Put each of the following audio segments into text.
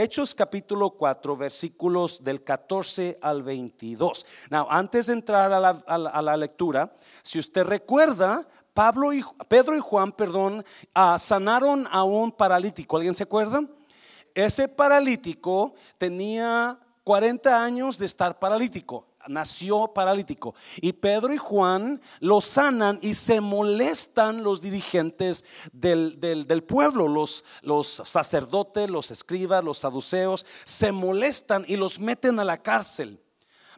Hechos capítulo 4, versículos del 14 al 22. Now, antes de entrar a la, a la lectura, si usted recuerda, Pablo y, Pedro y Juan, perdón, ah, sanaron a un paralítico. ¿Alguien se acuerda? Ese paralítico tenía 40 años de estar paralítico nació paralítico. Y Pedro y Juan lo sanan y se molestan los dirigentes del, del, pueblo, los, los sacerdotes, los escribas, los saduceos, se molestan y los meten a la cárcel.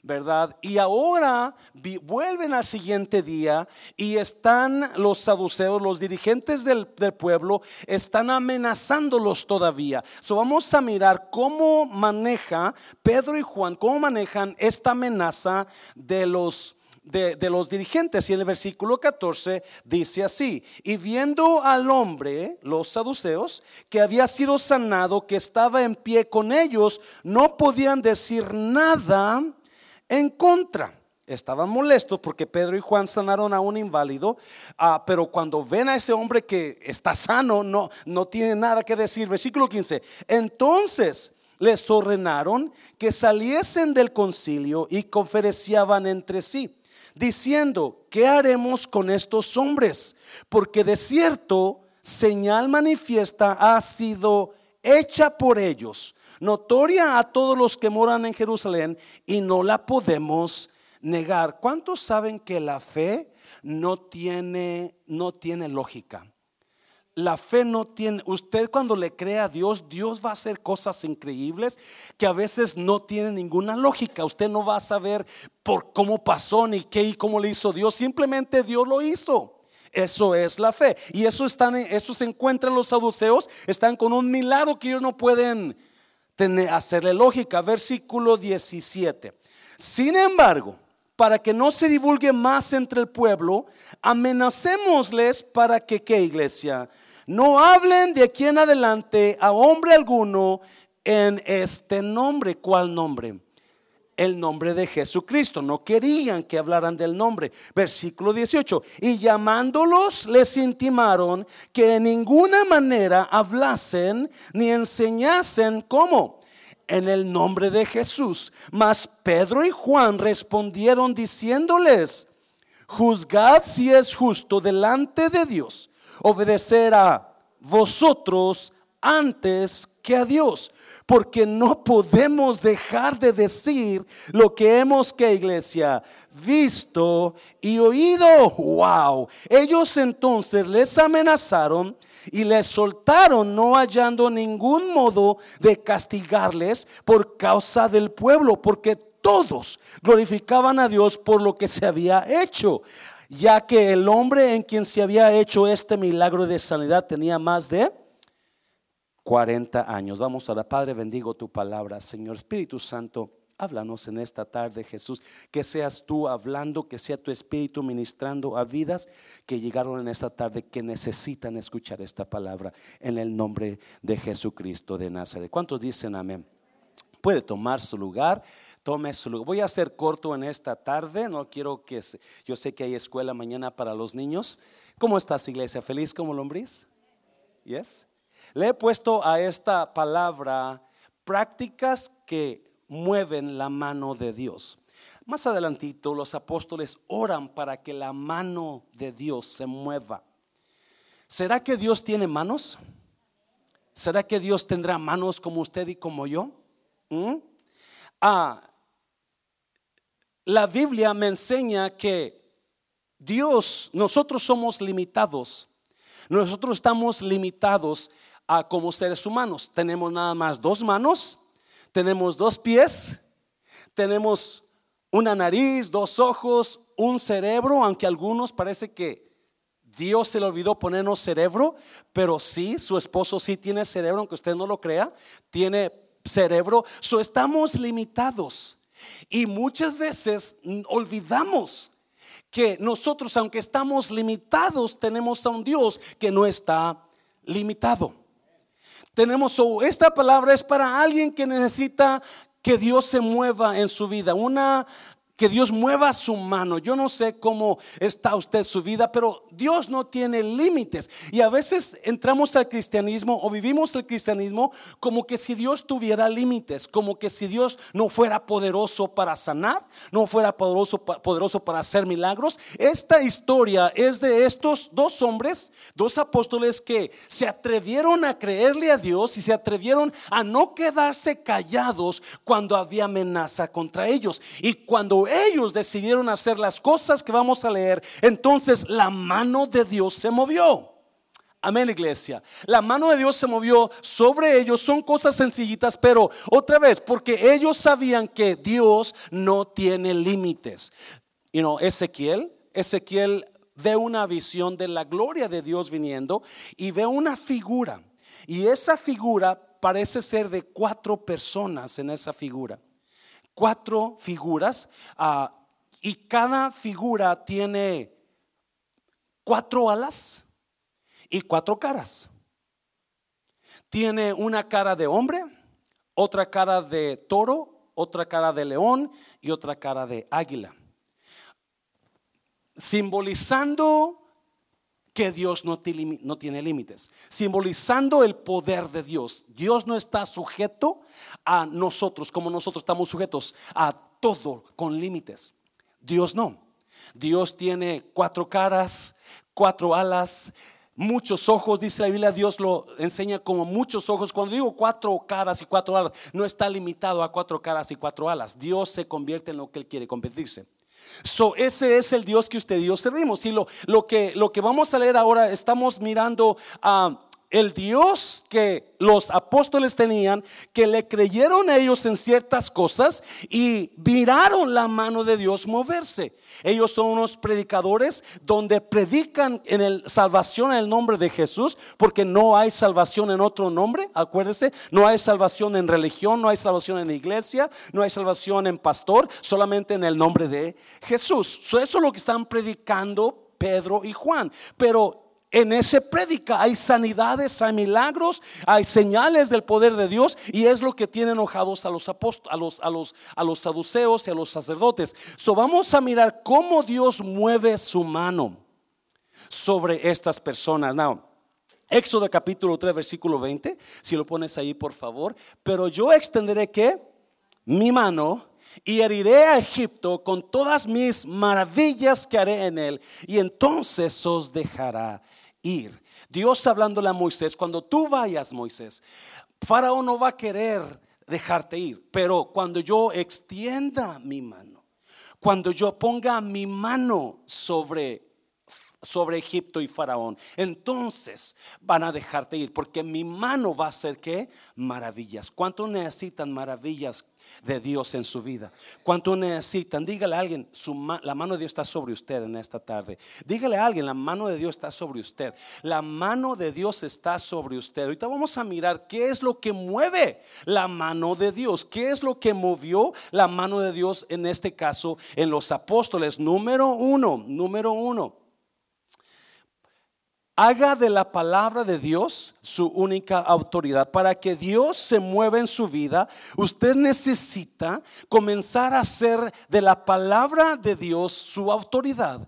¿Verdad? Y ahora vuelven al siguiente día y están los saduceos, los dirigentes del, pueblo, están amenazándolos todavía. So vamos a mirar cómo maneja Pedro y Juan, cómo manejan esta amenaza de los... De, de, los dirigentes. Y en el versículo 14 dice así, y viendo al hombre, los saduceos, que había sido sanado, que estaba en pie con ellos, no podían decir nada en contra. Estaban molestos porque Pedro y Juan sanaron a un inválido, ah, pero cuando ven a ese hombre que está sano, no, no tiene nada que decir. Versículo 15. Entonces les ordenaron que saliesen del concilio y conferenciaban entre sí, diciendo, ¿qué haremos con estos hombres? Porque de cierto, señal manifiesta ha sido hecha por ellos notoria a todos los que moran en Jerusalén y no la podemos negar. ¿Cuántos saben que la fe no tiene, no tiene lógica? La fe no tiene, usted cuando le cree a Dios, Dios va a hacer cosas increíbles que a veces no tienen ninguna lógica. Usted no va a saber por cómo pasó ni qué y cómo le hizo Dios. Simplemente Dios lo hizo. Eso es la fe. Y eso, están, eso se encuentran los saduceos. Están con un milagro que ellos no pueden hacerle lógica. Versículo 17. Sin embargo, para que no se divulgue más entre el pueblo, amenacémosles para que, ¿qué iglesia? No hablen de aquí en adelante a hombre alguno en este nombre. ¿Cuál nombre? el nombre de Jesucristo. No querían que hablaran del nombre. Versículo 18. Y llamándolos les intimaron que en ninguna manera hablasen ni enseñasen cómo en el nombre de Jesús. Mas Pedro y Juan respondieron diciéndoles, juzgad si es justo delante de Dios obedecer a vosotros antes que a Dios porque no podemos dejar de decir lo que hemos que iglesia visto y oído. Wow. Ellos entonces les amenazaron y les soltaron no hallando ningún modo de castigarles por causa del pueblo, porque todos glorificaban a Dios por lo que se había hecho, ya que el hombre en quien se había hecho este milagro de sanidad tenía más de 40 años. Vamos a la Padre, bendigo tu palabra, Señor Espíritu Santo. Háblanos en esta tarde, Jesús, que seas tú hablando, que sea tu espíritu ministrando a vidas que llegaron en esta tarde, que necesitan escuchar esta palabra en el nombre de Jesucristo de Nazaret. ¿Cuántos dicen amén? Puede tomar su lugar, tome su lugar. Voy a ser corto en esta tarde, no quiero que, yo sé que hay escuela mañana para los niños. ¿Cómo estás, iglesia? ¿Feliz como lombriz? Yes. Le he puesto a esta palabra prácticas que mueven la mano de Dios. Más adelantito los apóstoles oran para que la mano de Dios se mueva. ¿Será que Dios tiene manos? ¿Será que Dios tendrá manos como usted y como yo? ¿Mm? Ah, la Biblia me enseña que Dios, nosotros somos limitados. Nosotros estamos limitados como seres humanos. Tenemos nada más dos manos, tenemos dos pies, tenemos una nariz, dos ojos, un cerebro, aunque algunos parece que Dios se le olvidó ponernos cerebro, pero sí, su esposo sí tiene cerebro, aunque usted no lo crea, tiene cerebro. So estamos limitados y muchas veces olvidamos que nosotros, aunque estamos limitados, tenemos a un Dios que no está limitado. Tenemos, esta palabra es para alguien que necesita que Dios se mueva en su vida. Una que Dios mueva su mano. Yo no sé cómo está usted su vida, pero Dios no tiene límites. Y a veces entramos al cristianismo o vivimos el cristianismo como que si Dios tuviera límites, como que si Dios no fuera poderoso para sanar, no fuera poderoso, poderoso para hacer milagros. Esta historia es de estos dos hombres, dos apóstoles que se atrevieron a creerle a Dios y se atrevieron a no quedarse callados cuando había amenaza contra ellos. Y cuando ellos decidieron hacer las cosas que vamos a leer, entonces la mano de Dios se movió. Amén, iglesia. La mano de Dios se movió sobre ellos. Son cosas sencillitas, pero otra vez, porque ellos sabían que Dios no tiene límites. Y no, Ezequiel, Ezequiel ve una visión de la gloria de Dios viniendo y ve una figura. Y esa figura parece ser de cuatro personas en esa figura cuatro figuras ah, y cada figura tiene cuatro alas y cuatro caras. Tiene una cara de hombre, otra cara de toro, otra cara de león y otra cara de águila. Simbolizando que Dios no, tiene límites, simbolizando el poder de Dios. Dios no está sujeto a nosotros como nosotros estamos sujetos a todo con límites. Dios no. Dios tiene cuatro caras, cuatro alas, muchos ojos, dice la Biblia, Dios lo enseña como muchos ojos. Cuando digo cuatro caras y cuatro alas, no está limitado a cuatro caras y cuatro alas. Dios se convierte en lo que Él quiere convertirse. So, ese es el Dios que usted y yo servimos. Y lo, lo, que, lo que vamos a leer ahora, estamos mirando a el Dios que los apóstoles tenían, que le creyeron a ellos en ciertas cosas y miraron la mano de Dios moverse. Ellos son unos predicadores donde predican en el salvación en el nombre de Jesús, porque no hay salvación en otro nombre, acuérdense, no hay salvación en religión, no hay salvación en iglesia, no hay salvación en pastor, solamente en el nombre de Jesús. eso es lo que están predicando Pedro y Juan. Pero en ese prédica hay sanidades, hay milagros, hay señales del poder de Dios y es lo que tiene enojados a los apóstoles, a los, a los, a los saduceos y a los sacerdotes. So vamos a mirar cómo Dios mueve su mano sobre estas personas. Now, Éxodo capítulo 3, versículo 20, si lo pones ahí por favor, pero yo extenderé que mi mano y heriré a Egipto con todas mis maravillas que haré en él, y entonces os dejará ir. Dios hablándole a Moisés, cuando tú vayas, Moisés, Faraón no va a querer dejarte ir, pero cuando yo extienda mi mano, cuando yo ponga mi mano sobre sobre Egipto y Faraón. Entonces van a dejarte ir, porque mi mano va a hacer que maravillas. ¿Cuánto necesitan maravillas de Dios en su vida. ¿Cuánto necesitan? Dígale a alguien, la mano de Dios está sobre usted en esta tarde. Dígale a alguien, la mano de Dios está sobre usted. La mano de Dios está sobre usted. Ahorita vamos a mirar qué es lo que mueve la mano de Dios. ¿Qué es lo que movió la mano de Dios en este caso en los apóstoles? Número uno, número uno haga de la palabra de Dios su única autoridad. Para que Dios se mueva en su vida, usted necesita comenzar a hacer de la palabra de Dios su autoridad.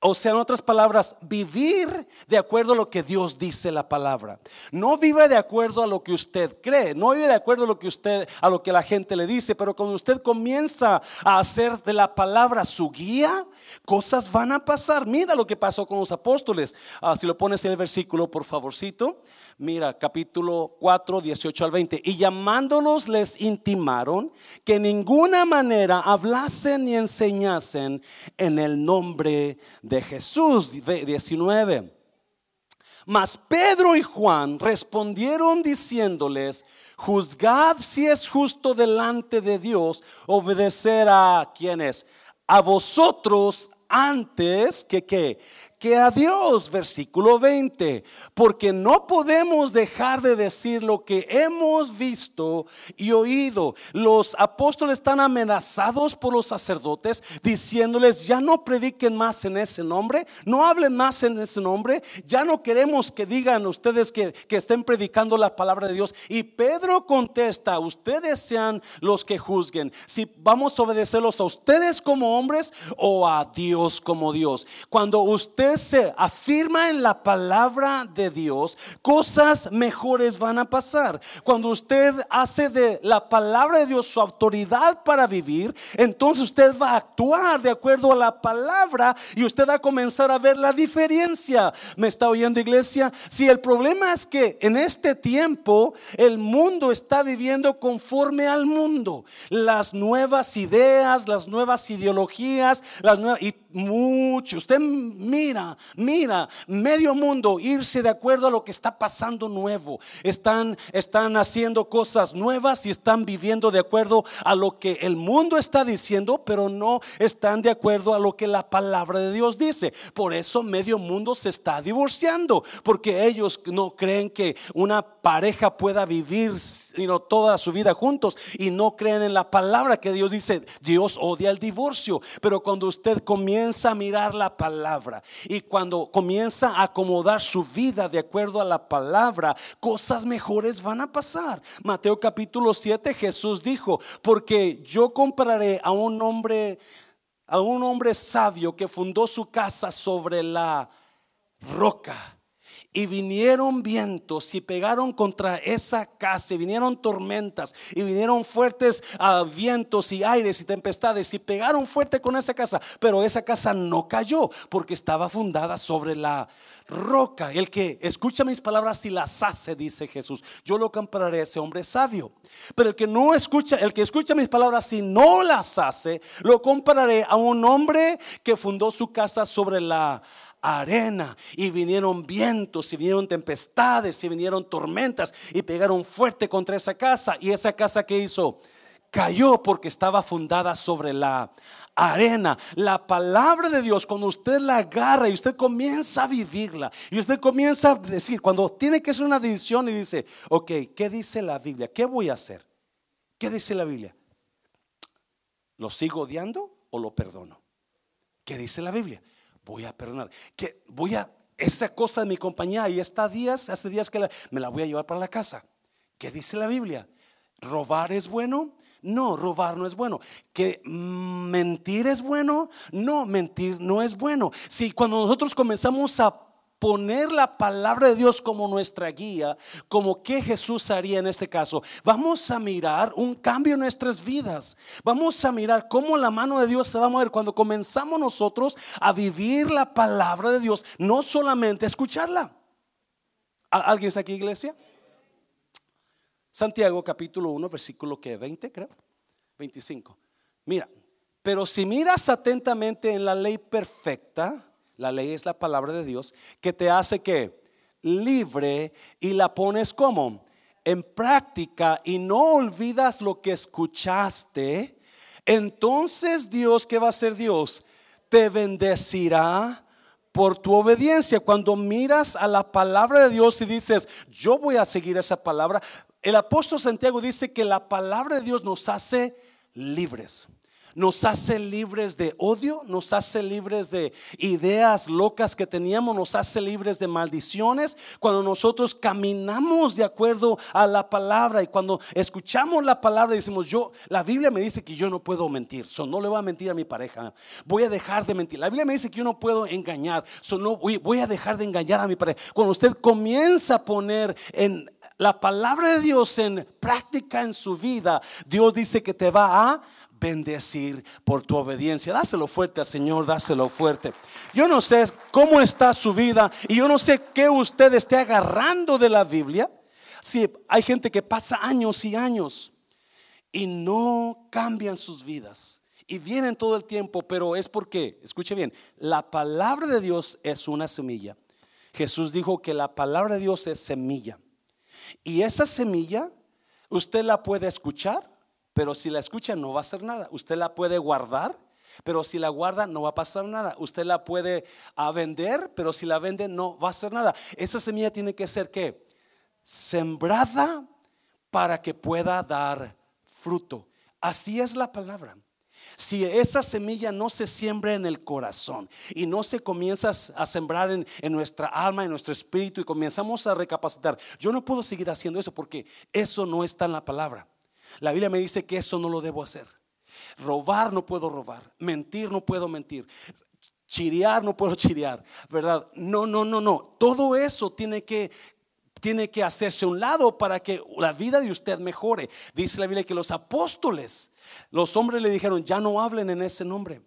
O sea, en otras palabras, vivir de acuerdo a lo que Dios dice la palabra. No vive de acuerdo a lo que usted cree, no vive de acuerdo a lo que usted a lo que la gente le dice, pero cuando usted comienza a hacer de la palabra su guía, cosas van a pasar. Mira lo que pasó con los apóstoles. Ah, si lo pones en el versículo, por favorcito. Mira, capítulo 4, 18 al 20. Y llamándolos les intimaron que en ninguna manera hablasen ni enseñasen en el nombre de Jesús. 19. Mas Pedro y Juan respondieron diciéndoles, juzgad si es justo delante de Dios obedecer a quienes, a vosotros antes que, que que a Dios. Versículo 20. Porque no podemos dejar de decir lo que hemos visto y oído. Los apóstoles están amenazados por los sacerdotes diciéndoles, ya no prediquen más en ese nombre, no hablen más en ese nombre, ya no queremos que digan ustedes que, que estén predicando la palabra de Dios. Y Pedro contesta, ustedes sean los que juzguen. Si vamos a obedecerlos a ustedes como hombres o a Dios como Dios. Cuando usted se afirma en la palabra de Dios, cosas mejores van a pasar. Cuando usted hace de la palabra de Dios su autoridad para vivir, entonces usted va a actuar de acuerdo a la palabra y usted va a comenzar a ver la diferencia. ¿Me está oyendo iglesia? Si el problema es que en este tiempo el mundo está viviendo conforme al mundo, las nuevas ideas, las nuevas ideologías, las nuevas y mucho. Usted mira, mira, medio mundo irse de acuerdo a lo que está pasando nuevo. Están, están haciendo cosas nuevas y están viviendo de acuerdo a lo que el mundo está diciendo, pero no están de acuerdo a lo que la palabra de Dios dice. Por eso medio mundo se está divorciando, porque ellos no creen que una pareja pueda vivir toda su vida juntos y no creen en la palabra que Dios dice. Dios odia el divorcio, pero cuando usted comienza a mirar la palabra y cuando comienza a acomodar su vida de acuerdo a la palabra, cosas mejores van a pasar. Mateo capítulo 7 Jesús dijo, porque yo compararé a un hombre a un hombre sabio que fundó su casa sobre la roca y vinieron vientos y pegaron contra esa casa, y vinieron tormentas, y vinieron fuertes ah, vientos y aires y tempestades, y pegaron fuerte con esa casa, pero esa casa no cayó porque estaba fundada sobre la roca. El que escucha mis palabras y las hace, dice Jesús, yo lo compararé a ese hombre sabio. Pero el que no escucha, el que escucha mis palabras y no las hace, lo compararé a un hombre que fundó su casa sobre la arena y vinieron vientos y vinieron tempestades y vinieron tormentas y pegaron fuerte contra esa casa y esa casa que hizo cayó porque estaba fundada sobre la arena. La palabra de Dios, cuando usted la agarra y usted comienza a vivirla, y usted comienza a decir, cuando tiene que hacer una decisión y dice, ok, ¿qué dice la Biblia? ¿Qué voy a hacer? ¿Qué dice la Biblia? ¿Lo sigo odiando o lo perdono? ¿Qué dice la Biblia? Voy a perdonar. Que voy a, esa cosa de mi compañía y está días, hace días que me la voy a llevar para la casa. ¿Qué dice la Biblia? ¿Robar es bueno? No, robar no es bueno. ¿Que mentir es bueno? No, mentir no es bueno. Si cuando nosotros comenzamos a poner la palabra de Dios como nuestra guía, como que Jesús haría en este caso, vamos a mirar un cambio en nuestras vidas. Vamos a mirar cómo la mano de Dios se va a mover cuando comenzamos nosotros a vivir la palabra de Dios, no solamente escucharla. ¿Alguien está aquí, iglesia? Santiago capítulo 1, versículo que 20, creo. 25. Mira, pero si miras atentamente en la ley perfecta, la ley es la palabra de Dios que te hace que libre y la pones como en práctica y no olvidas lo que escuchaste. Entonces Dios, ¿qué va a hacer Dios? Te bendecirá por tu obediencia. Cuando miras a la palabra de Dios y dices, yo voy a seguir esa palabra, el apóstol Santiago dice que la palabra de Dios nos hace libres nos hace libres de odio, nos hace libres de ideas locas que teníamos, nos hace libres de maldiciones. Cuando nosotros caminamos de acuerdo a la palabra y cuando escuchamos la palabra decimos, yo, la Biblia me dice que yo no puedo mentir, so no le voy a mentir a mi pareja, voy a dejar de mentir. La Biblia me dice que yo no puedo engañar, so no voy, voy a dejar de engañar a mi pareja. Cuando usted comienza a poner en la palabra de Dios en práctica en su vida, Dios dice que te va a bendecir por tu obediencia. Dáselo fuerte al Señor, dáselo fuerte. Yo no sé cómo está su vida y yo no sé qué usted esté agarrando de la Biblia. Si hay gente que pasa años y años y no cambian sus vidas y vienen todo el tiempo, pero es porque, escuche bien, la palabra de Dios es una semilla. Jesús dijo que la palabra de Dios es semilla. Y esa semilla usted la puede escuchar pero si la escucha no va a hacer nada. Usted la puede guardar, pero si la guarda no va a pasar nada. Usted la puede a vender, pero si la vende no va a hacer nada. Esa semilla tiene que ser que sembrada para que pueda dar fruto. Así es la palabra. Si esa semilla no se siembra en el corazón y no se comienza a sembrar en, en, nuestra alma, en nuestro espíritu y comenzamos a recapacitar, yo no puedo seguir haciendo eso porque eso no está en la palabra. La Biblia me dice que eso no lo debo hacer. Robar no puedo robar, mentir no puedo mentir, chirear no puedo chirear, ¿verdad? No, no, no, no. Todo eso tiene que tiene que hacerse un lado para que la vida de usted mejore. Dice la Biblia que los apóstoles, los hombres le dijeron, ya no hablen en ese nombre.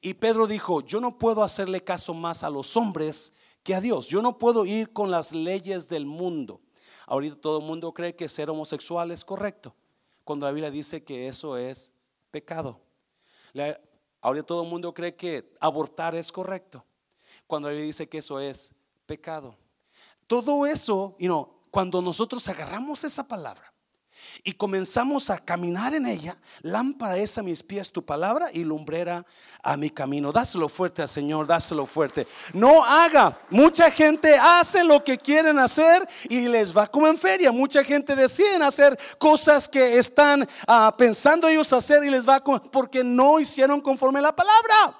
Y Pedro dijo, yo no puedo hacerle caso más a los hombres que a Dios. Yo no puedo ir con las leyes del mundo. Ahorita todo el mundo cree que ser homosexual es correcto, cuando la Biblia dice que eso es pecado. Ahora todo el mundo cree que abortar es correcto, cuando él dice que eso es pecado. Todo eso, y no, cuando nosotros agarramos esa palabra y comenzamos a caminar en ella, lámpara es a mis pies tu palabra y lumbrera a mi camino. Dáselo fuerte al Señor, dáselo fuerte. No haga, mucha gente hace lo que quieren hacer y les va como en feria. Mucha gente decide hacer cosas que están ah, pensando ellos hacer y les va porque no hicieron conforme la palabra.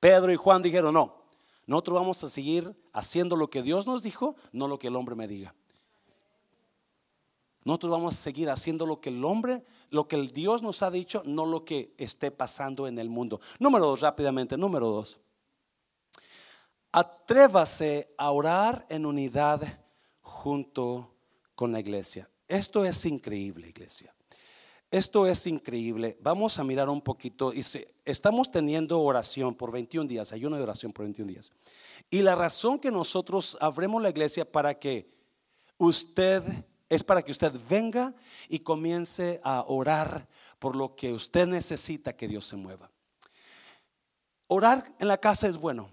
Pedro y Juan dijeron, no, nosotros vamos a seguir haciendo lo que Dios nos dijo, no lo que el hombre me diga. Nosotros vamos a seguir haciendo lo que el hombre, lo que el Dios nos ha dicho, no lo que esté pasando en el mundo. Número dos, rápidamente, número dos. Atrévase a orar en unidad junto con la iglesia. Esto es increíble, iglesia. Esto es increíble. Vamos a mirar un poquito. Estamos teniendo oración por 21 días, ayuno de oración por 21 días. Y la razón que nosotros abremos la iglesia para que usted es para que usted venga y comience a orar por lo que usted necesita que Dios se mueva. Orar en la casa es bueno.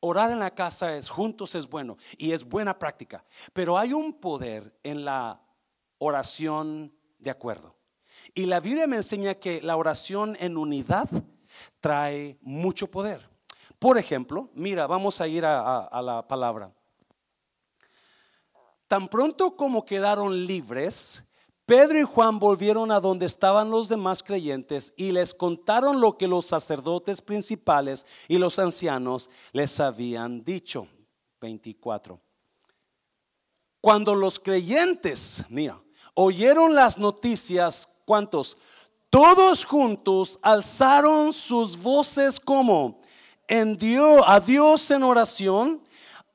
Orar en la casa es juntos es bueno y es buena práctica. Pero hay un poder en la oración de acuerdo. Y la Biblia me enseña que la oración en unidad trae mucho poder. Por ejemplo, mira, vamos a ir a, a la palabra. Tan pronto como quedaron libres, Pedro y Juan volvieron a donde estaban los demás creyentes y les contaron lo que los sacerdotes principales y los ancianos les habían dicho. 24. Cuando los creyentes, mira, oyeron las noticias, ¿cuántos? Todos juntos alzaron sus voces como en Dios, a Dios en oración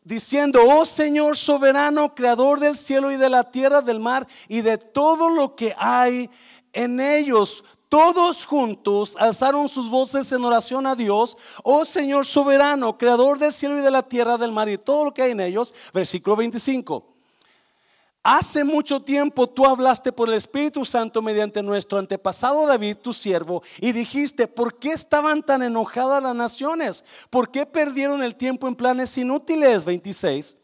diciendo, oh Señor soberano, creador del cielo y de la tierra, del mar y de todo lo que hay en ellos. Todos juntos alzaron sus voces en oración a Dios, oh Señor soberano, creador del cielo y de la tierra, del mar y todo lo que hay en ellos. Versículo 25. Hace mucho tiempo tú hablaste por el Espíritu Santo mediante nuestro antepasado David, tu siervo, y dijiste, ¿por qué estaban tan enojadas las naciones? ¿Por qué perdieron el tiempo en planes inútiles? 26.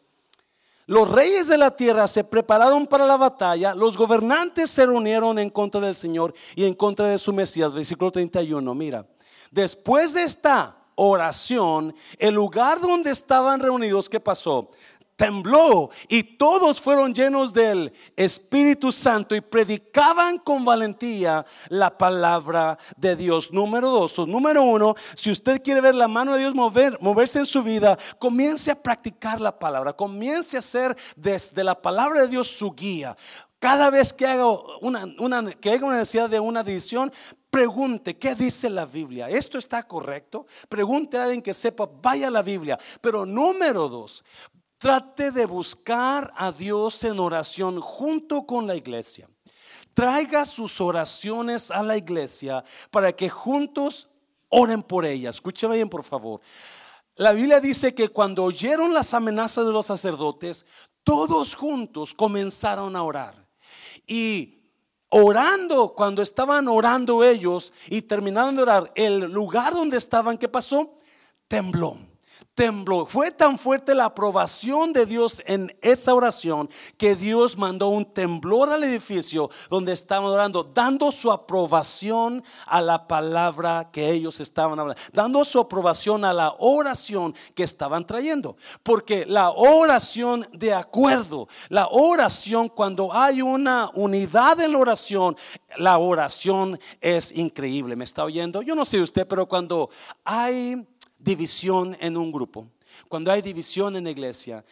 Los reyes de la tierra se prepararon para la batalla, los gobernantes se reunieron en contra del Señor y en contra de su Mesías. Versículo 31, mira. Después de esta oración, el lugar donde estaban reunidos, ¿qué pasó? Tembló y todos fueron llenos del Espíritu Santo y predicaban con valentía la palabra de Dios. Número dos, o número uno, si usted quiere ver la mano de Dios mover, moverse en su vida, comience a practicar la palabra, comience a hacer desde la palabra de Dios su guía. Cada vez que haga una, que una necesidad de una decisión, pregunte, ¿qué dice la Biblia? ¿Esto está correcto? Pregunte a alguien que sepa, vaya a la Biblia. Pero número dos, Trate de buscar a Dios en oración junto con la iglesia. Traiga sus oraciones a la iglesia para que juntos oren por ellas. Escúcheme bien, por favor. La Biblia dice que cuando oyeron las amenazas de los sacerdotes, todos juntos comenzaron a orar. Y orando, cuando estaban orando ellos y terminaron de orar, el lugar donde estaban, ¿qué pasó? Tembló tembló. Fue tan fuerte la aprobación de Dios en esa oración que Dios mandó un temblor al edificio donde estaban orando, dando su aprobación a la palabra que ellos estaban hablando, dando su aprobación a la oración que estaban trayendo. Porque la oración de acuerdo, la oración cuando hay una unidad en la oración, la oración es increíble. ¿Me está oyendo? Yo no sé usted, pero cuando hay división en un grupo, cuando hay división en la iglesia,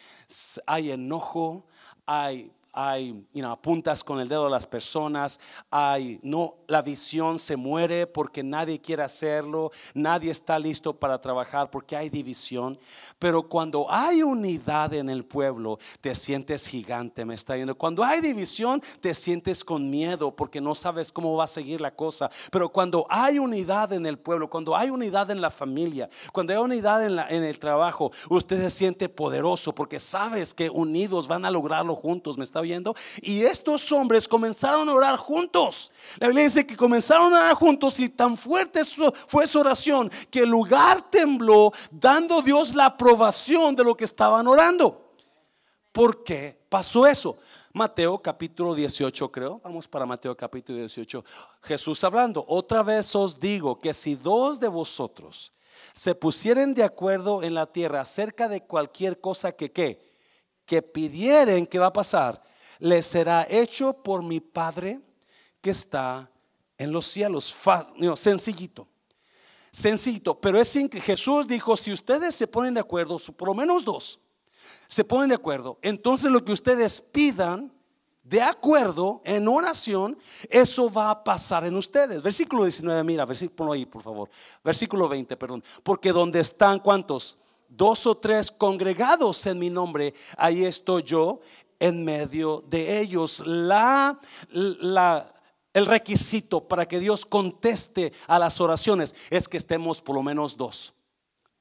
hay enojo, hay hay you apuntas con el dedo a las personas, hay no la visión se muere porque nadie quiere hacerlo, nadie está listo para trabajar porque hay división, pero cuando hay unidad en el pueblo, te sientes gigante, me está viendo. Cuando hay división, te sientes con miedo porque no sabes cómo va a seguir la cosa, pero cuando hay unidad en el pueblo, cuando hay unidad en la familia, cuando hay unidad en el trabajo, usted se siente poderoso porque sabes que unidos van a lograrlo juntos, me está y estos hombres comenzaron a orar juntos. La Biblia dice que comenzaron a orar juntos y tan fuerte fue su oración que el lugar tembló, dando Dios la aprobación de lo que estaban orando. ¿Por qué pasó eso? Mateo capítulo 18 creo. Vamos para Mateo capítulo 18. Jesús hablando, otra vez os digo que si dos de vosotros se pusieren de acuerdo en la tierra acerca de cualquier cosa que qué, que pidieren, ¿qué va a pasar? Le será hecho por mi Padre que está en los cielos. sencillito, sencillito. Pero es que Jesús dijo, si ustedes se ponen de acuerdo, por lo menos dos, se ponen de acuerdo, entonces lo que ustedes pidan de acuerdo en oración, eso va a pasar en ustedes. Versículo 19, mira, versículo ahí, por favor. Versículo 20, perdón. Porque donde están, ¿cuántos? Dos o tres congregados en mi nombre, ahí estoy yo en medio de ellos. La, la, el requisito para que Dios conteste a las oraciones es que estemos por lo menos dos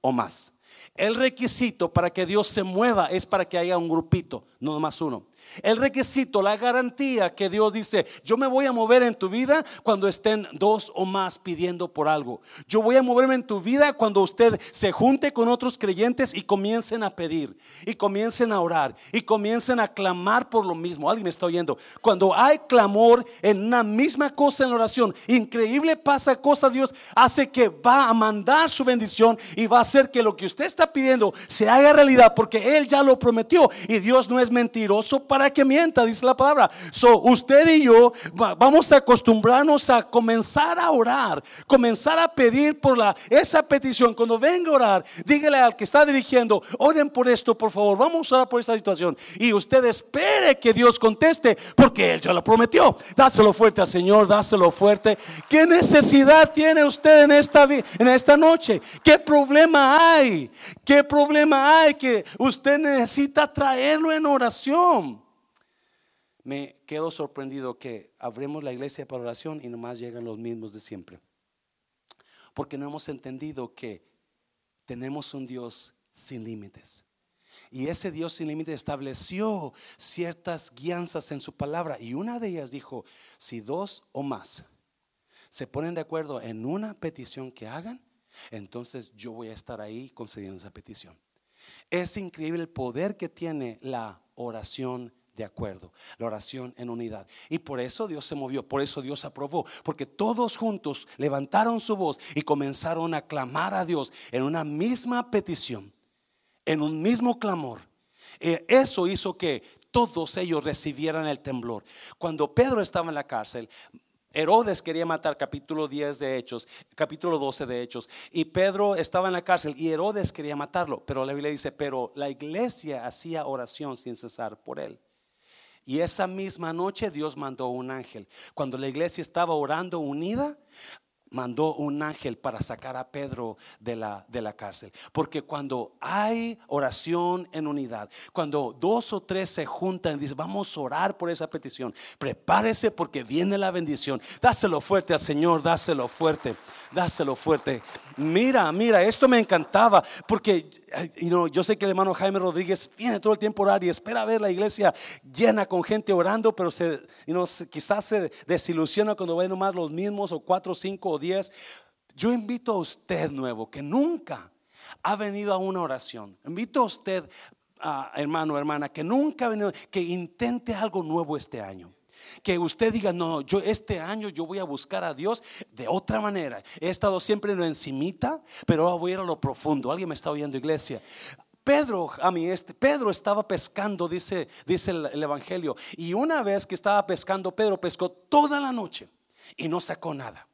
o más. El requisito para que Dios se mueva es para que haya un grupito, no más uno. El requisito, la garantía que Dios dice, yo me voy a mover en tu vida cuando estén dos o más pidiendo por algo. Yo voy a moverme en tu vida cuando usted se junte con otros creyentes y comiencen a pedir, y comiencen a orar, y comiencen a clamar por lo mismo. Alguien me está oyendo. Cuando hay clamor en una misma cosa en la oración, increíble pasa cosa, Dios hace que va a mandar su bendición y va a hacer que lo que usted está pidiendo se haga realidad porque Él ya lo prometió y Dios no es mentiroso para para que mienta, dice la palabra. So, usted y yo vamos a acostumbrarnos a comenzar a orar, comenzar a pedir por la, esa petición. Cuando venga a orar, dígale al que está dirigiendo, oren por esto, por favor, vamos a orar por esta situación. Y usted espere que Dios conteste, porque Él ya lo prometió. Dáselo fuerte al Señor, dáselo fuerte. ¿Qué necesidad tiene usted en esta, en esta noche? ¿Qué problema hay? ¿Qué problema hay que usted necesita traerlo en oración? Me quedo sorprendido que abrimos la iglesia para oración y nomás llegan los mismos de siempre. Porque no hemos entendido que tenemos un Dios sin límites. Y ese Dios sin límites estableció ciertas guianzas en su palabra. Y una de ellas dijo, si dos o más se ponen de acuerdo en una petición que hagan, entonces yo voy a estar ahí concediendo esa petición. Es increíble el poder que tiene la oración de acuerdo, la oración en unidad. Y por eso Dios se movió, por eso Dios aprobó, porque todos juntos levantaron su voz y comenzaron a clamar a Dios en una misma petición, en un mismo clamor. Eh, eso hizo que todos ellos recibieran el temblor. Cuando Pedro estaba en la cárcel, Herodes quería matar, capítulo 10 de Hechos, capítulo 12 de Hechos, y Pedro estaba en la cárcel y Herodes quería matarlo, pero la Biblia dice, pero la iglesia hacía oración sin cesar por él. Y esa misma noche Dios mandó un ángel. Cuando la iglesia estaba orando unida, mandó un ángel para sacar a Pedro de la, de la cárcel. Porque cuando hay oración en unidad, cuando dos o tres se juntan y dicen, vamos a orar por esa petición, prepárese porque viene la bendición. Dáselo fuerte al Señor, dáselo fuerte, dáselo fuerte. Mira, mira, esto me encantaba porque yo sé que el hermano Jaime Rodríguez viene todo el tiempo a orar y espera ver la iglesia llena con gente orando, pero se, quizás se desilusiona cuando ven nomás los mismos o cuatro, cinco o diez. Yo invito a usted nuevo que nunca ha venido a una oración. Invito a usted, ah, hermano, hermana, que nunca ha venido, que intente algo nuevo este año. Que usted diga, no, yo este año yo voy a buscar a Dios de otra manera. He estado siempre en lo encimita, pero ahora voy a ir a lo profundo. Alguien me está oyendo, iglesia. Pedro, a mí, este, Pedro estaba pescando, dice, dice el, Evangelio. Y una vez que estaba pescando, Pedro pescó toda la noche y no sacó nada.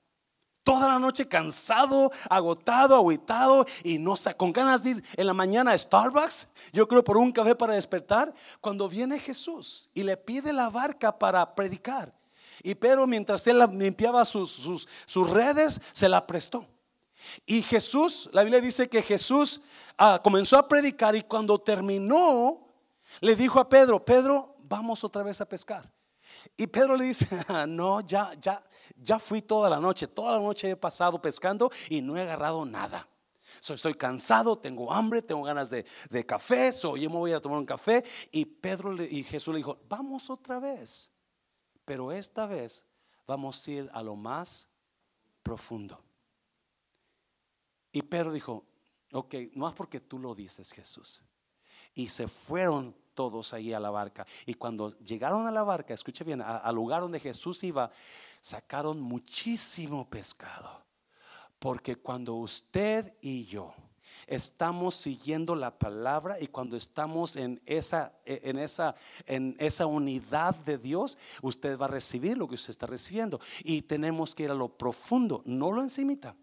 Toda la noche cansado, agotado, aguitado y no con ganas de ir en la mañana a Starbucks, yo creo por un café para despertar, cuando viene Jesús y le pide la barca para predicar. Y Pedro mientras él limpiaba sus, sus, sus redes, se la prestó. Y Jesús, la Biblia dice que Jesús ah, comenzó a predicar y cuando terminó, le dijo a Pedro, Pedro, vamos otra vez a pescar. Y Pedro le dice, ah, no, ya, ya, ya fui toda la noche, toda la noche he pasado pescando y no he agarrado nada. estoy cansado, tengo hambre, tengo ganas de, café, so, yo me voy a tomar un café. Y Pedro y Jesús le dijo, vamos otra vez, pero esta vez vamos a ir a lo más profundo. Y Pedro dijo, ok, no es porque tú lo dices Jesús. Y se fueron todos ahí a la barca. Y cuando llegaron a la barca, escuche bien, al lugar donde Jesús iba, sacaron muchísimo pescado. Porque cuando usted y yo estamos siguiendo la palabra y cuando estamos en esa, en esa, en esa unidad de Dios, usted va a recibir lo que usted está recibiendo. Y tenemos que ir a lo profundo, no lo encimita.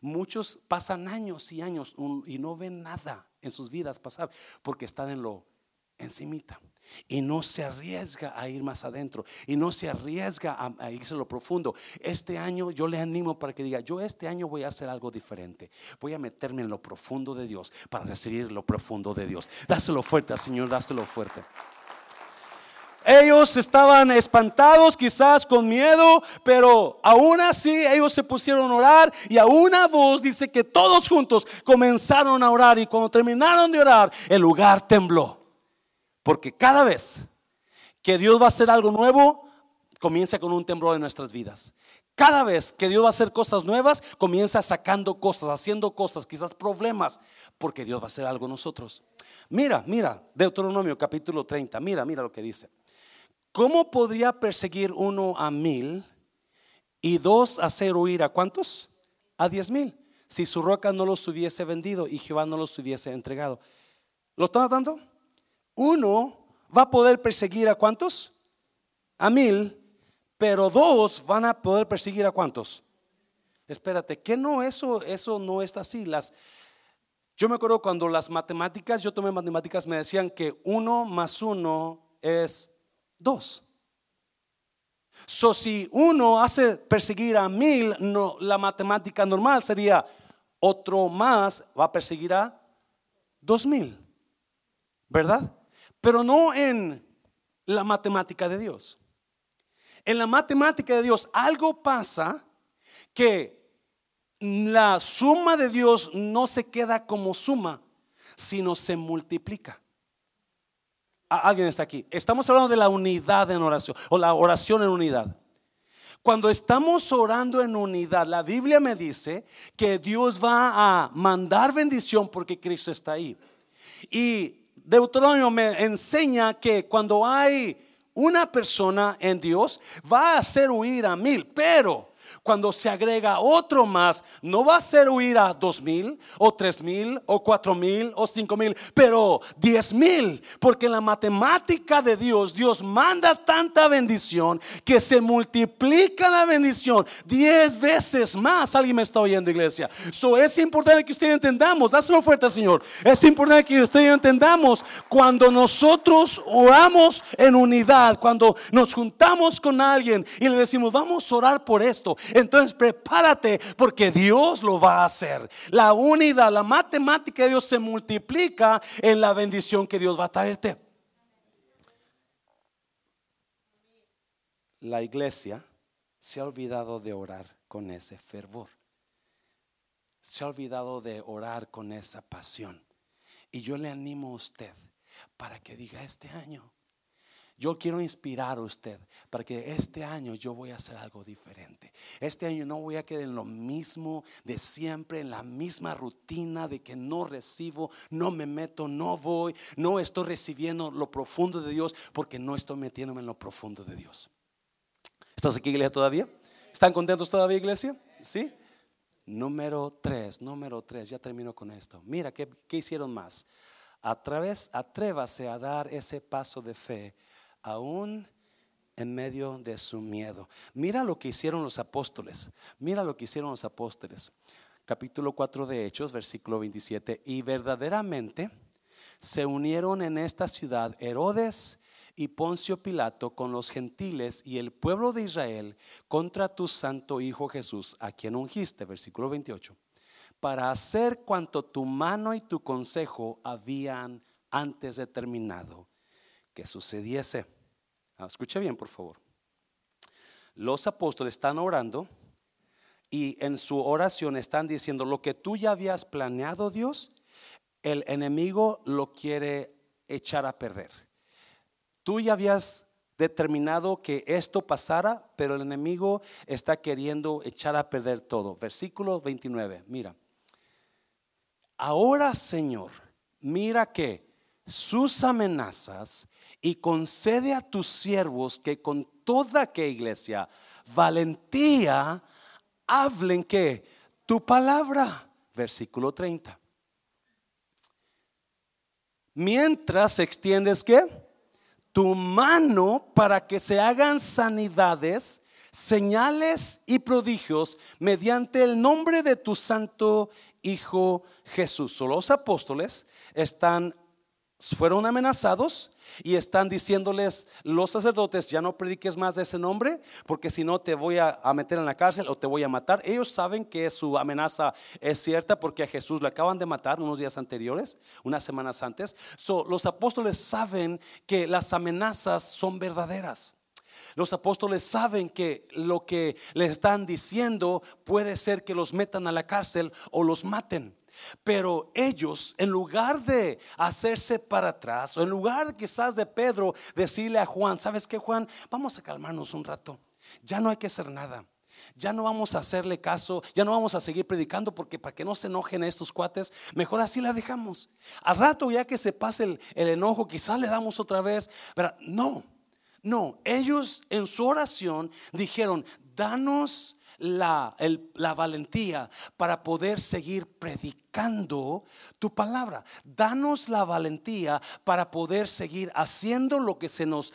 Muchos pasan años y años y no ven nada en sus vidas pasar porque están en lo encimita. Y no se arriesga a ir más adentro. Y no se arriesga a, irse a lo profundo. Este año yo le animo para que diga, yo este año voy a hacer algo diferente. Voy a meterme en lo profundo de Dios para recibir lo profundo de Dios. Dáselo fuerte Señor, dáselo fuerte. Ellos estaban espantados, quizás con miedo, pero aún así ellos se pusieron a orar y a una voz dice que todos juntos comenzaron a orar y cuando terminaron de orar, el lugar tembló. Porque cada vez que Dios va a hacer algo nuevo, comienza con un temblor en nuestras vidas. Cada vez que Dios va a hacer cosas nuevas, comienza sacando cosas, haciendo cosas, quizás problemas, porque Dios va a hacer algo en nosotros. Mira, mira, Deuteronomio capítulo 30, mira, mira lo que dice. ¿Cómo podría perseguir uno a mil y dos hacer huir a cuántos? A diez mil. Si su roca no los hubiese vendido y Jehová no los hubiese entregado. ¿Lo está dando? Uno va a poder perseguir a cuántos? A mil, pero dos van a poder perseguir a cuántos? Espérate, que no eso eso no está así. Las yo me acuerdo cuando las matemáticas, yo tomé matemáticas, me decían que uno más uno es dos. So, si uno hace perseguir a mil, no, la matemática normal sería otro más va a perseguir a dos mil, ¿verdad? Pero no en la matemática de Dios. En la matemática de Dios algo pasa que la suma de Dios no se queda como suma, sino se multiplica. Alguien está aquí. Estamos hablando de la unidad en oración o la oración en unidad. Cuando estamos orando en unidad, la Biblia me dice que Dios va a mandar bendición porque Cristo está ahí. Y Deuteronomio me enseña que cuando hay una persona en Dios, va a hacer huir a mil, pero cuando se agrega otro más, no va a ser huir a dos mil o tres mil o cuatro mil o cinco mil, pero diez mil, porque en la matemática de Dios, Dios manda tanta bendición que se multiplica la bendición diez veces más. Alguien me está oyendo, iglesia. So es importante que usted entendamos, dáselo fuerte, Señor. Es importante que usted entendamos cuando nosotros oramos en unidad, cuando nos juntamos con alguien y le decimos, vamos a orar por esto entonces prepárate porque Dios lo va a hacer. La unidad, la matemática de Dios se multiplica en la bendición que Dios va a traerte. La iglesia se ha olvidado de orar con ese fervor. Se ha olvidado de orar con esa pasión. Y yo le animo a usted para que diga este año, Yo quiero inspirar a usted para que este año yo voy a hacer algo diferente. Este año no voy a quedar en lo mismo de siempre, en la misma rutina de que no recibo, no me meto, no voy, no estoy recibiendo lo profundo de Dios porque no estoy metiéndome en lo profundo de Dios. ¿Estás aquí, iglesia, todavía? ¿Están contentos todavía, iglesia? ¿Sí? Número tres, número tres, ya termino con esto. Mira, ¿qué, qué hicieron más? A través, atrévase a dar ese paso de fe aún en medio de su miedo. Mira lo que hicieron los apóstoles. Mira lo que hicieron los apóstoles. Capítulo 4 de Hechos, versículo 27. Y verdaderamente se unieron en esta ciudad Herodes y Poncio Pilato con los gentiles y el pueblo de Israel contra tu santo Hijo Jesús, a quien ungiste, versículo 28, para hacer cuanto tu mano y tu consejo habían antes determinado que sucediese. Ah, escuche bien, por favor. Los apóstoles están orando y en su oración están diciendo lo que tú ya habías planeado, Dios, el enemigo lo quiere echar a perder. Tú ya habías determinado que esto pasara, pero el enemigo está queriendo echar a perder todo. Versículo 29, mira. Ahora, Señor, mira que sus amenazas y concede a tus siervos que con toda que iglesia valentía hablen que tu palabra. Versículo 30. Mientras extiendes que tu mano para que se hagan sanidades, señales y prodigios mediante el nombre de tu santo Hijo Jesús. Los apóstoles están fueron amenazados y están diciéndoles los sacerdotes, ya no prediques más de ese nombre, porque si no te voy a, meter en la cárcel o te voy a matar. Ellos saben que su amenaza es cierta porque a Jesús le acaban de matar unos días anteriores, unas semanas antes. los apóstoles saben que las amenazas son verdaderas. Los apóstoles saben que lo que les están diciendo puede ser que los metan a la cárcel o los maten. Pero ellos, en lugar de hacerse para atrás, o en lugar quizás de Pedro decirle a Juan, ¿sabes qué Juan? Vamos a calmarnos un rato. Ya no hay que hacer nada. Ya no vamos a hacerle caso, ya no vamos a seguir predicando porque para que no se enojen estos cuates, mejor así la dejamos. Al rato ya que se pase el, enojo, quizás le damos otra vez, pero no, no, ellos en su oración dijeron, danos la valentía para poder seguir predicando tu palabra. Danos la valentía para poder seguir haciendo lo que se nos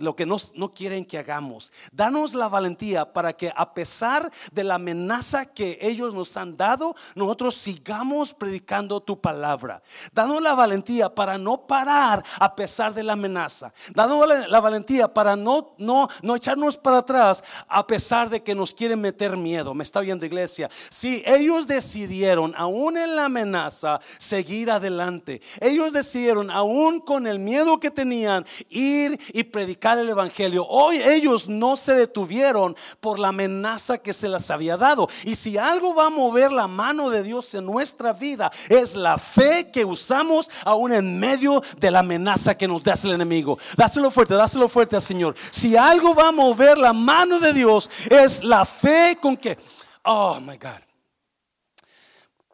lo que nos, no quieren que hagamos. Danos la valentía para que a pesar de la amenaza que ellos nos han dado, nosotros sigamos predicando tu palabra. Danos la valentía para no parar a pesar de la amenaza. Danos la, valentía para no, no, no echarnos para atrás a pesar de que nos quieren meter miedo. Me está viendo iglesia. Si ellos decidieron, aún en la amenaza, seguir adelante. Ellos decidieron, aún con el miedo que tenían, ir y predicar el Evangelio. Hoy ellos no se detuvieron por la amenaza que se les había dado. Y si algo va a mover la mano de Dios en nuestra vida, es la fe que usamos aún en medio de la amenaza que nos da el enemigo. Dáselo fuerte, dáselo fuerte al Señor. Si algo va a mover la mano de Dios, es la fe con que, oh my God.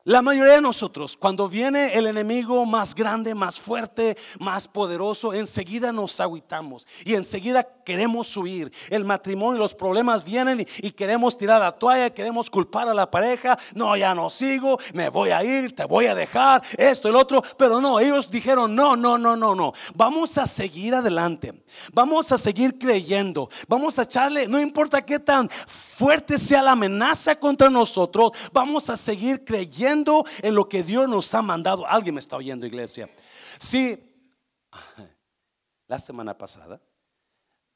La mayoría de nosotros, cuando viene el enemigo más grande, más fuerte, más poderoso, enseguida nos aguitamos y enseguida queremos huir. El matrimonio, los problemas vienen y, queremos tirar la toalla, queremos culpar a la pareja. No, ya no sigo, me voy a ir, te voy a dejar, esto, el otro. Pero no, ellos dijeron, no, no, no, no, no. Vamos a seguir adelante. Vamos a seguir creyendo. Vamos a echarle, no importa qué tan fuerte sea la amenaza contra nosotros, vamos a seguir creyendo en lo que Dios nos ha mandado. Alguien me está oyendo, iglesia. Si la semana pasada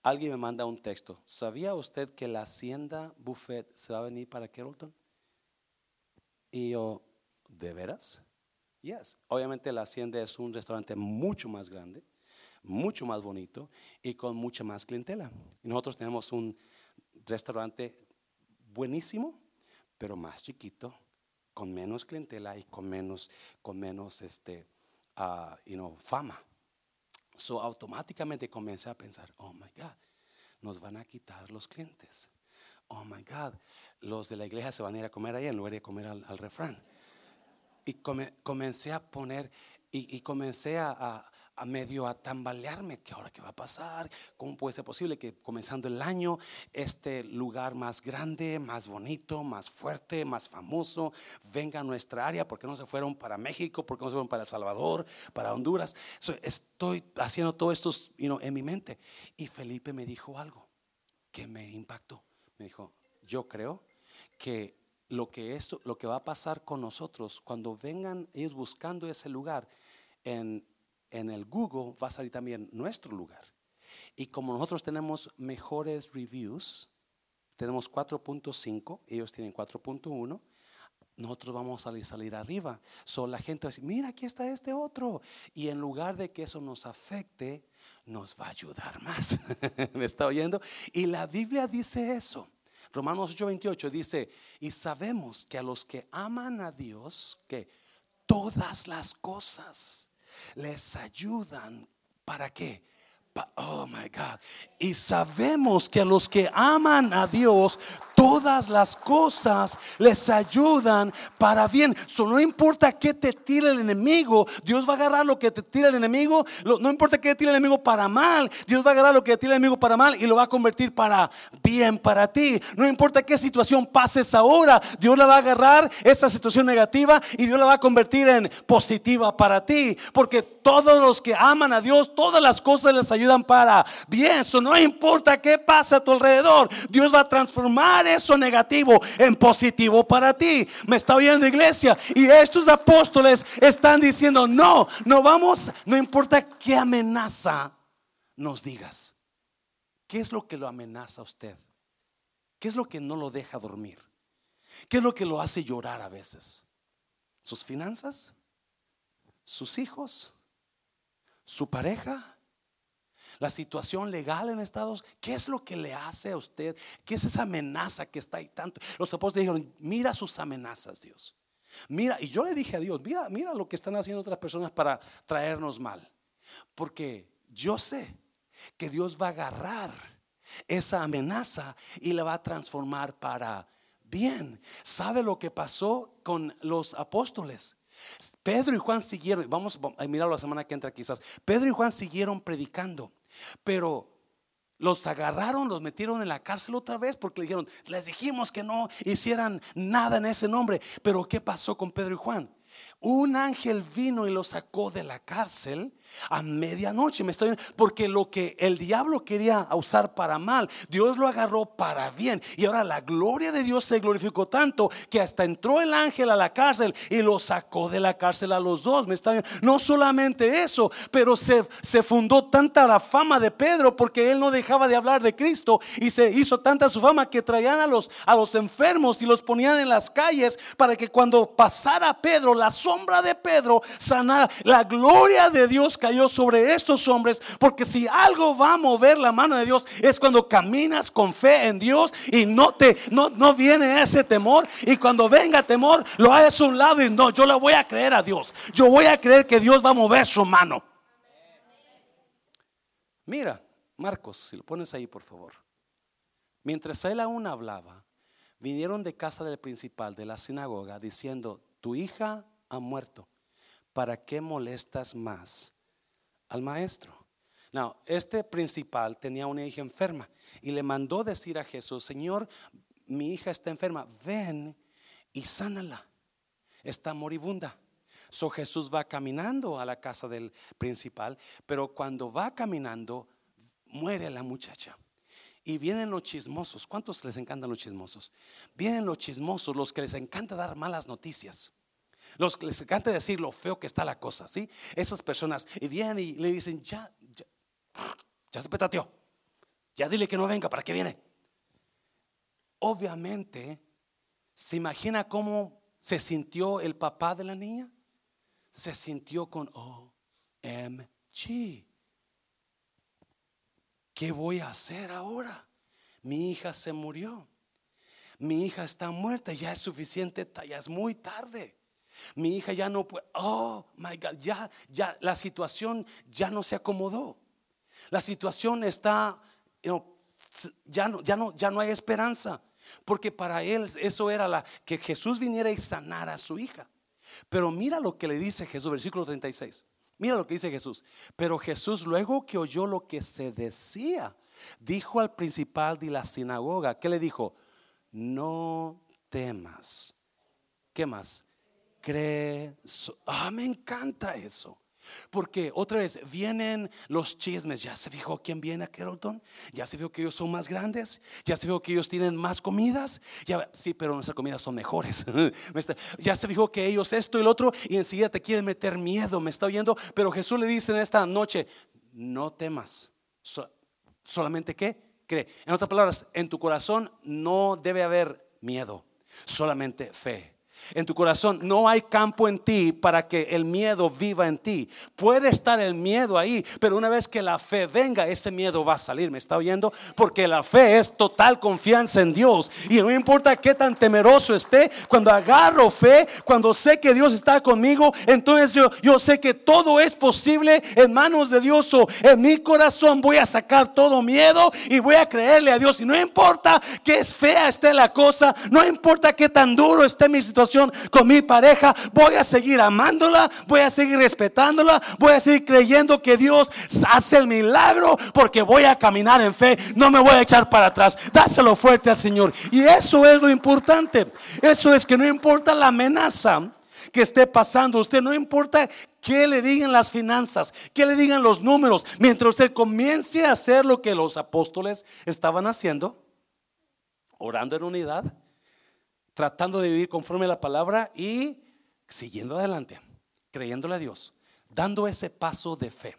alguien me manda un texto, ¿sabía usted que la hacienda Buffet se va a venir para Carrollton? Y yo, ¿de veras? Yes. Obviamente la hacienda es un restaurante mucho más grande mucho más bonito y con mucha más clientela. Y nosotros tenemos un restaurante buenísimo, pero más chiquito, con menos clientela y con menos, con menos este, uh, you know, fama. So automáticamente comencé a pensar, oh my God, nos van a quitar los clientes. Oh my God, los de la iglesia se van a ir a comer ahí en lugar de comer al, refrán. Y comencé a poner, y, comencé a, a medio a tambalearme, que ahora qué va a pasar, cómo puede ser posible que comenzando el año este lugar más grande, más bonito, más fuerte, más famoso venga a nuestra área, porque no se fueron para México, porque no se fueron para El Salvador, para Honduras. estoy haciendo todo esto en mi mente y Felipe me dijo algo que me impactó. Me dijo, "Yo creo que lo que esto lo que va a pasar con nosotros cuando vengan ellos buscando ese lugar en en el Google va a salir también nuestro lugar. Y como nosotros tenemos mejores reviews, tenemos 4.5, ellos tienen 4.1, nosotros vamos a salir, salir arriba. So, la gente va mira, aquí está este otro. Y en lugar de que eso nos afecte, nos va a ayudar más. ¿Me está oyendo? Y la Biblia dice eso. Romanos 8:28 dice, y sabemos que a los que aman a Dios, que todas las cosas les ayudan. ¿Para qué? Oh my God. Y sabemos que los que aman a Dios, todas las cosas les ayudan para bien. So, no importa que te tire el enemigo, Dios va a agarrar lo que te tira el enemigo. no importa que te tire el enemigo para mal, Dios va a agarrar lo que te tira el enemigo para mal y lo va a convertir para bien para ti. No importa qué situación pases ahora, Dios la va a agarrar esa situación negativa y Dios la va a convertir en positiva para ti. Porque todos los que aman a Dios, todas las cosas les ayudan para bien. Eso no importa qué pasa a tu alrededor, Dios va a transformar eso negativo en positivo para ti. Me está oyendo iglesia. Y estos apóstoles están diciendo, no, no vamos, no importa qué amenaza nos digas. ¿Qué es lo que lo amenaza a usted? ¿Qué es lo que no lo deja dormir? ¿Qué es lo que lo hace llorar a veces? ¿Sus finanzas? ¿Sus hijos? ¿Su pareja? La situación legal en Estados, ¿qué es lo que le hace a usted? ¿Qué es esa amenaza que está ahí tanto? Los apóstoles dijeron, mira sus amenazas, Dios. Mira, y yo le dije a Dios, mira, mira lo que están haciendo otras personas para traernos mal. Porque yo sé que Dios va a agarrar esa amenaza y la va a transformar para bien. ¿Sabe lo que pasó con los apóstoles? Pedro y Juan siguieron, vamos a mirarlo la semana que entra quizás. Pedro y Juan siguieron predicando. Pero los agarraron, los metieron en la cárcel otra vez porque le dijeron, les dijimos que no hicieran nada en ese nombre. Pero ¿qué pasó con Pedro y Juan? Un ángel vino y lo sacó de la cárcel a medianoche. Me estoy porque lo que el diablo quería usar para mal, Dios lo agarró para bien. Y ahora la gloria de Dios se glorificó tanto que hasta entró el ángel a la cárcel y lo sacó de la cárcel a los dos. Me está No solamente eso, pero se, se fundó tanta la fama de Pedro porque él no dejaba de hablar de Cristo y se hizo tanta su fama que traían a los, a los enfermos y los ponían en las calles para que cuando pasara Pedro, la sombra de Pedro sanara. La gloria de Dios cayó sobre estos hombres, porque si algo va a mover la mano de Dios es cuando caminas con fe en Dios y no te no, no viene ese temor y cuando venga temor lo haces a un lado y no, yo le voy a creer a Dios. Yo voy a creer que Dios va a mover su mano. Mira, Marcos, si lo pones ahí, por favor. Mientras él aún hablaba, vinieron de casa del principal de la sinagoga diciendo, tu hija ha muerto. ¿Para qué molestas más al maestro. No, este principal tenía una hija enferma y le mandó decir a Jesús, Señor, mi hija está enferma, ven y sánala. Está moribunda. So Jesús va caminando a la casa del principal, pero cuando va caminando, muere la muchacha. Y vienen los chismosos. ¿Cuántos les encantan los chismosos? Vienen los chismosos, los que les encanta dar malas noticias. Los que les encanta decir lo feo que está la cosa, ¿sí? Esas personas y vienen y le dicen, ya, ya, ya se petateó. Ya dile que no venga, ¿para qué viene? Obviamente, ¿se imagina cómo se sintió el papá de la niña? Se sintió con OMG. ¿Qué voy a hacer ahora? Mi hija se murió. Mi hija está muerta, ya es suficiente, ya es muy tarde. Mi hija ya no puede, oh my God, ya, ya la situación ya no se acomodó. La situación está, ya, no, ya, no, ya no hay esperanza. Porque para él eso era la que Jesús viniera y sanara a su hija. Pero mira lo que le dice Jesús, versículo 36. Mira lo que dice Jesús. Pero Jesús, luego que oyó lo que se decía, dijo al principal de la sinagoga, ¿qué le dijo? No temas. ¿Qué más? Cree. Ah, me encanta eso. Porque otra vez vienen los chismes. Ya se fijó quién viene a Carrollton. Ya se vio que ellos son más grandes. Ya se vio que ellos tienen más comidas. Ya, sí, pero nuestras comidas son mejores. ya se fijó que ellos esto y lo otro. Y enseguida te quieren meter miedo. Me está oyendo. Pero Jesús le dice en esta noche: No temas. solamente qué? Cree. En otras palabras, en tu corazón no debe haber miedo. Solamente fe. En tu corazón no hay campo en ti para que el miedo viva en ti. Puede estar el miedo ahí, pero una vez que la fe venga, ese miedo va a salir. ¿Me está oyendo? Porque la fe es total confianza en Dios. Y no importa qué tan temeroso esté, cuando agarro fe, cuando sé que Dios está conmigo, entonces yo, yo sé que todo es posible en manos de Dios. O en mi corazón voy a sacar todo miedo y voy a creerle a Dios. Y no importa que fea esté la cosa, no importa qué tan duro esté mi situación con mi pareja, voy a seguir amándola, voy a seguir respetándola, voy a seguir creyendo que Dios hace el milagro porque voy a caminar en fe, no me voy a echar para atrás. Dáselo fuerte al Señor. Y eso es lo importante. Eso es que no importa la amenaza que esté pasando, usted no importa que le digan las finanzas, que le digan los números, mientras usted comience a hacer lo que los apóstoles estaban haciendo, orando en unidad, tratando de vivir conforme a la palabra y siguiendo adelante, creyéndole a Dios, dando ese paso de fe,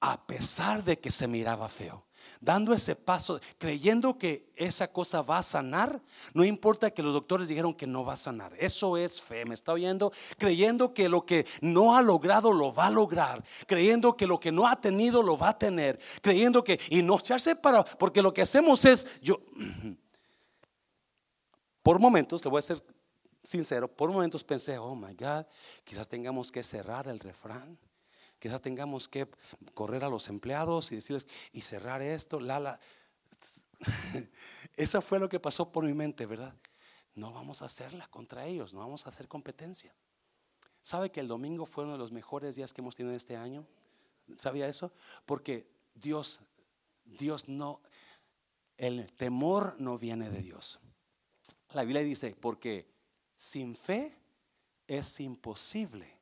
a pesar de que se miraba feo. Dando ese paso, creyendo que esa cosa va a sanar, no importa que los doctores dijeron que no va a sanar. Eso es fe, ¿me está oyendo? Creyendo que lo que no ha logrado lo va a lograr, creyendo que lo que no ha tenido lo va a tener, creyendo que, y no echarse para, porque lo que hacemos es, yo, por momentos, le voy a ser sincero, por momentos pensé, oh my God, quizás tengamos que cerrar el refrán. Quizás tengamos que correr a los empleados y decirles, y cerrar esto, Lala. Eso fue lo que pasó por mi mente, ¿verdad? No vamos a hacerla contra ellos, no vamos a hacer competencia. ¿Sabe que el domingo fue uno de los mejores días que hemos tenido este año? ¿Sabía eso? Porque Dios, Dios no, el temor no viene de Dios. La Biblia dice, porque sin fe es imposible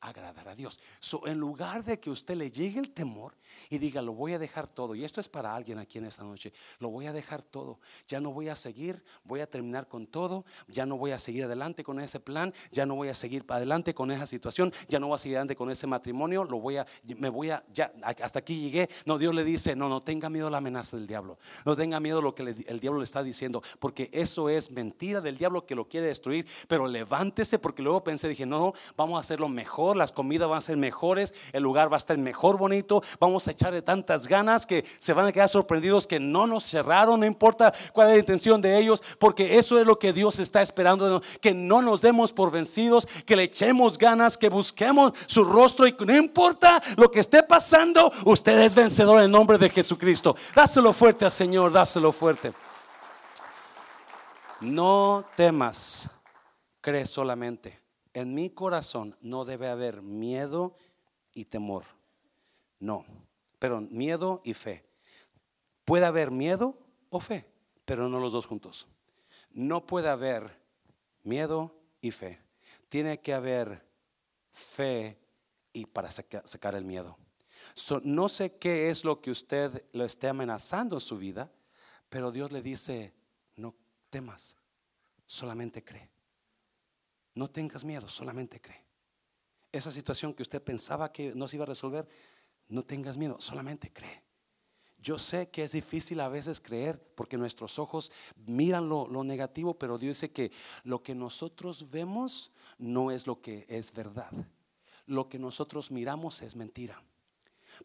agradar a Dios. en lugar de que usted le llegue el temor y diga, lo voy a dejar todo, y esto es para alguien aquí en esta noche, lo voy a dejar todo, ya no voy a seguir, voy a terminar con todo, ya no voy a seguir adelante con ese plan, ya no voy a seguir adelante con esa situación, ya no voy a seguir adelante con ese matrimonio, lo voy a, me voy a, ya, hasta aquí llegué. No, Dios le dice, no, no tenga miedo a la amenaza del diablo, no tenga miedo a lo que el diablo le está diciendo, porque eso es mentira del diablo que lo quiere destruir, pero levántese, porque luego pensé, dije, no, vamos a hacerlo mejor. Las comidas van a ser mejores, el lugar va a estar mejor bonito, vamos a echarle tantas ganas que se van a quedar sorprendidos que no nos cerraron, no importa cuál es la intención de ellos, porque eso es lo que Dios está esperando, que no nos demos por vencidos, que le echemos ganas, que busquemos su rostro y que no importa lo que esté pasando, usted es vencedor en nombre de Jesucristo. Dáselo fuerte al Señor, dáselo fuerte. No temas, cree solamente en mi corazón no debe haber miedo y temor. No, pero miedo y fe. Puede haber miedo o fe, pero no los dos juntos. No puede haber miedo y fe. Tiene que haber fe y para sacar el miedo. no sé qué es lo que usted lo esté amenazando en su vida, pero Dios le dice, no temas, solamente cree. No tengas miedo, solamente cree. Esa situación que usted pensaba que no se iba a resolver, no tengas miedo, solamente cree. Yo sé que es difícil a veces creer porque nuestros ojos miran lo, negativo, pero Dios dice que lo que nosotros vemos no es lo que es verdad. Lo que nosotros miramos es mentira.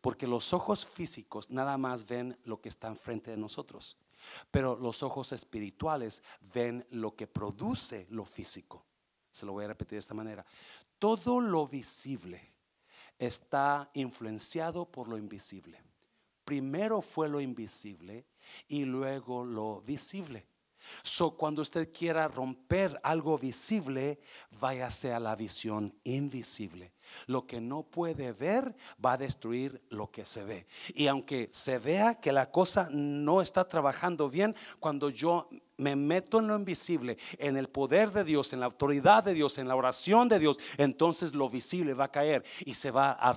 Porque los ojos físicos nada más ven lo que está enfrente de nosotros, pero los ojos espirituales ven lo que produce lo físico. Se lo voy a repetir de esta manera. Todo lo visible está influenciado por lo invisible. Primero fue lo invisible y luego lo visible. So, cuando usted quiera romper algo visible, váyase a la visión invisible. Lo que no puede ver va a destruir lo que se ve. Y aunque se vea que la cosa no está trabajando bien, cuando yo me meto en lo invisible, en el poder de Dios, en la autoridad de Dios, en la oración de Dios, entonces lo visible va a caer y se va a,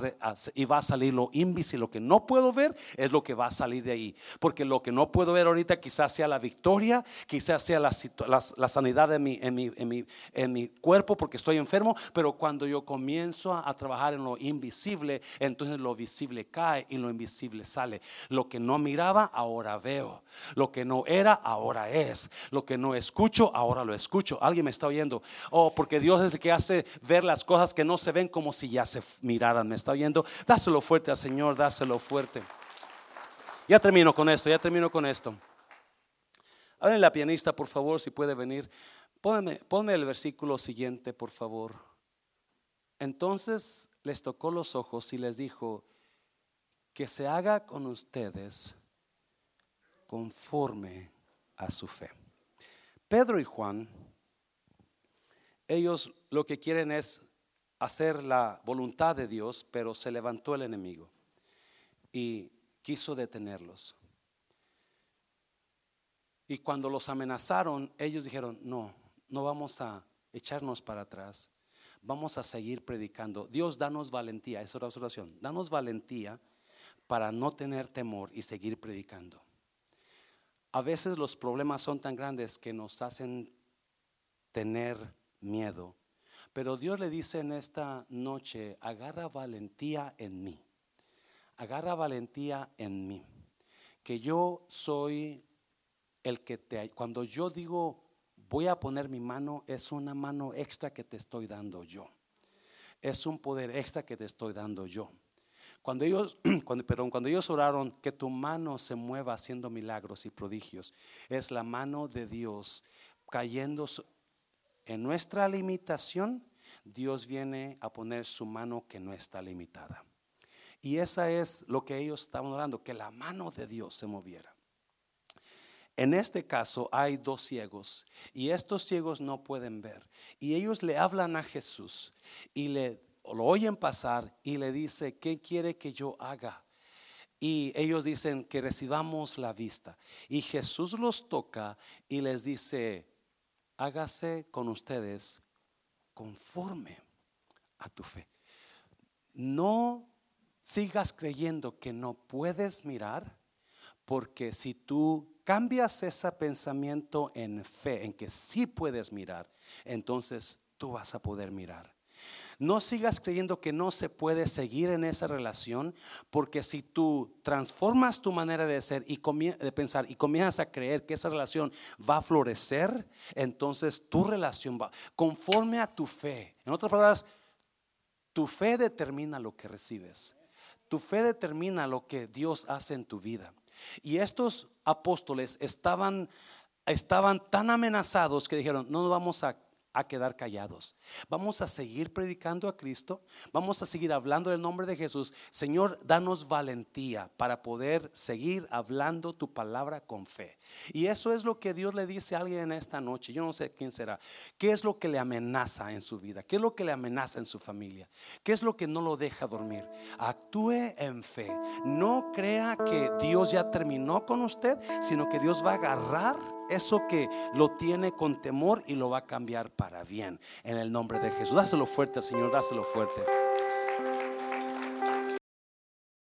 y va a salir lo invisible. Lo que no puedo ver es lo que va a salir de ahí, porque lo que no puedo ver ahorita quizás sea la victoria, quizás sea la, sanidad en, mi, en mi cuerpo porque estoy enfermo, pero cuando yo comienzo a, a trabajar en lo invisible, entonces lo visible cae y lo invisible sale. Lo que no miraba, ahora veo. Lo que no era, ahora es. Lo que no escucho, ahora lo escucho. Alguien me está oyendo. Oh, porque Dios es el que hace ver las cosas que no se ven como si ya se miraran. ¿Me está oyendo? Dáselo fuerte al Señor, dáselo fuerte. Ya termino con esto, ya termino con esto. Hablen la pianista, por favor, si puede venir. Ponme el versículo siguiente, por favor. Entonces les tocó los ojos y les dijo, que se haga con ustedes conforme a su fe. Pedro y Juan, ellos lo que quieren es hacer la voluntad de Dios, pero se levantó el enemigo y quiso detenerlos. Y cuando los amenazaron, ellos dijeron, no, no vamos a echarnos para atrás, vamos a seguir predicando. Dios, danos valentía, esa es la oración, danos valentía para no tener temor y seguir predicando. A veces los problemas son tan grandes que nos hacen tener miedo. Pero Dios le dice en esta noche, agarra valentía en mí. Agarra valentía en mí. Que yo soy el que te... Cuando yo digo, voy a poner mi mano, es una mano extra que te estoy dando yo. Es un poder extra que te estoy dando yo. Cuando ellos, cuando, perdón, cuando ellos oraron, que tu mano se mueva haciendo milagros y prodigios, es la mano de Dios cayendo en nuestra limitación. Dios viene a poner su mano que no está limitada. Y esa es lo que ellos estaban orando, que la mano de Dios se moviera. En este caso hay dos ciegos y estos ciegos no pueden ver. Y ellos le hablan a Jesús y le lo oyen pasar y le dice, ¿qué quiere que yo haga? Y ellos dicen que recibamos la vista. Y Jesús los toca y les dice, hágase con ustedes conforme a tu fe. No sigas creyendo que no puedes mirar, porque si tú cambias ese pensamiento en fe, en que sí puedes mirar, entonces tú vas a poder mirar. No sigas creyendo que no se puede seguir en esa relación, porque si tú transformas tu manera de ser y de pensar y comienzas a creer que esa relación va a florecer, entonces tu relación va conforme a tu fe. En otras palabras, tu fe determina lo que recibes. Tu fe determina lo que Dios hace en tu vida. Y estos apóstoles estaban estaban tan amenazados que dijeron, no nos vamos a a quedar callados. Vamos a seguir predicando a Cristo. Vamos a seguir hablando del nombre de Jesús. Señor, danos valentía para poder seguir hablando tu palabra con fe. Y eso es lo que Dios le dice a alguien en esta noche. Yo no sé quién será. ¿Qué es lo que le amenaza en su vida? ¿Qué es lo que le amenaza en su familia? ¿Qué es lo que no lo deja dormir? Actúe en fe. No crea que Dios ya terminó con usted, sino que Dios va a agarrar eso que lo tiene con temor y lo va a cambiar para bien en el nombre de Jesús. Dáselo fuerte, Señor, dáselo fuerte.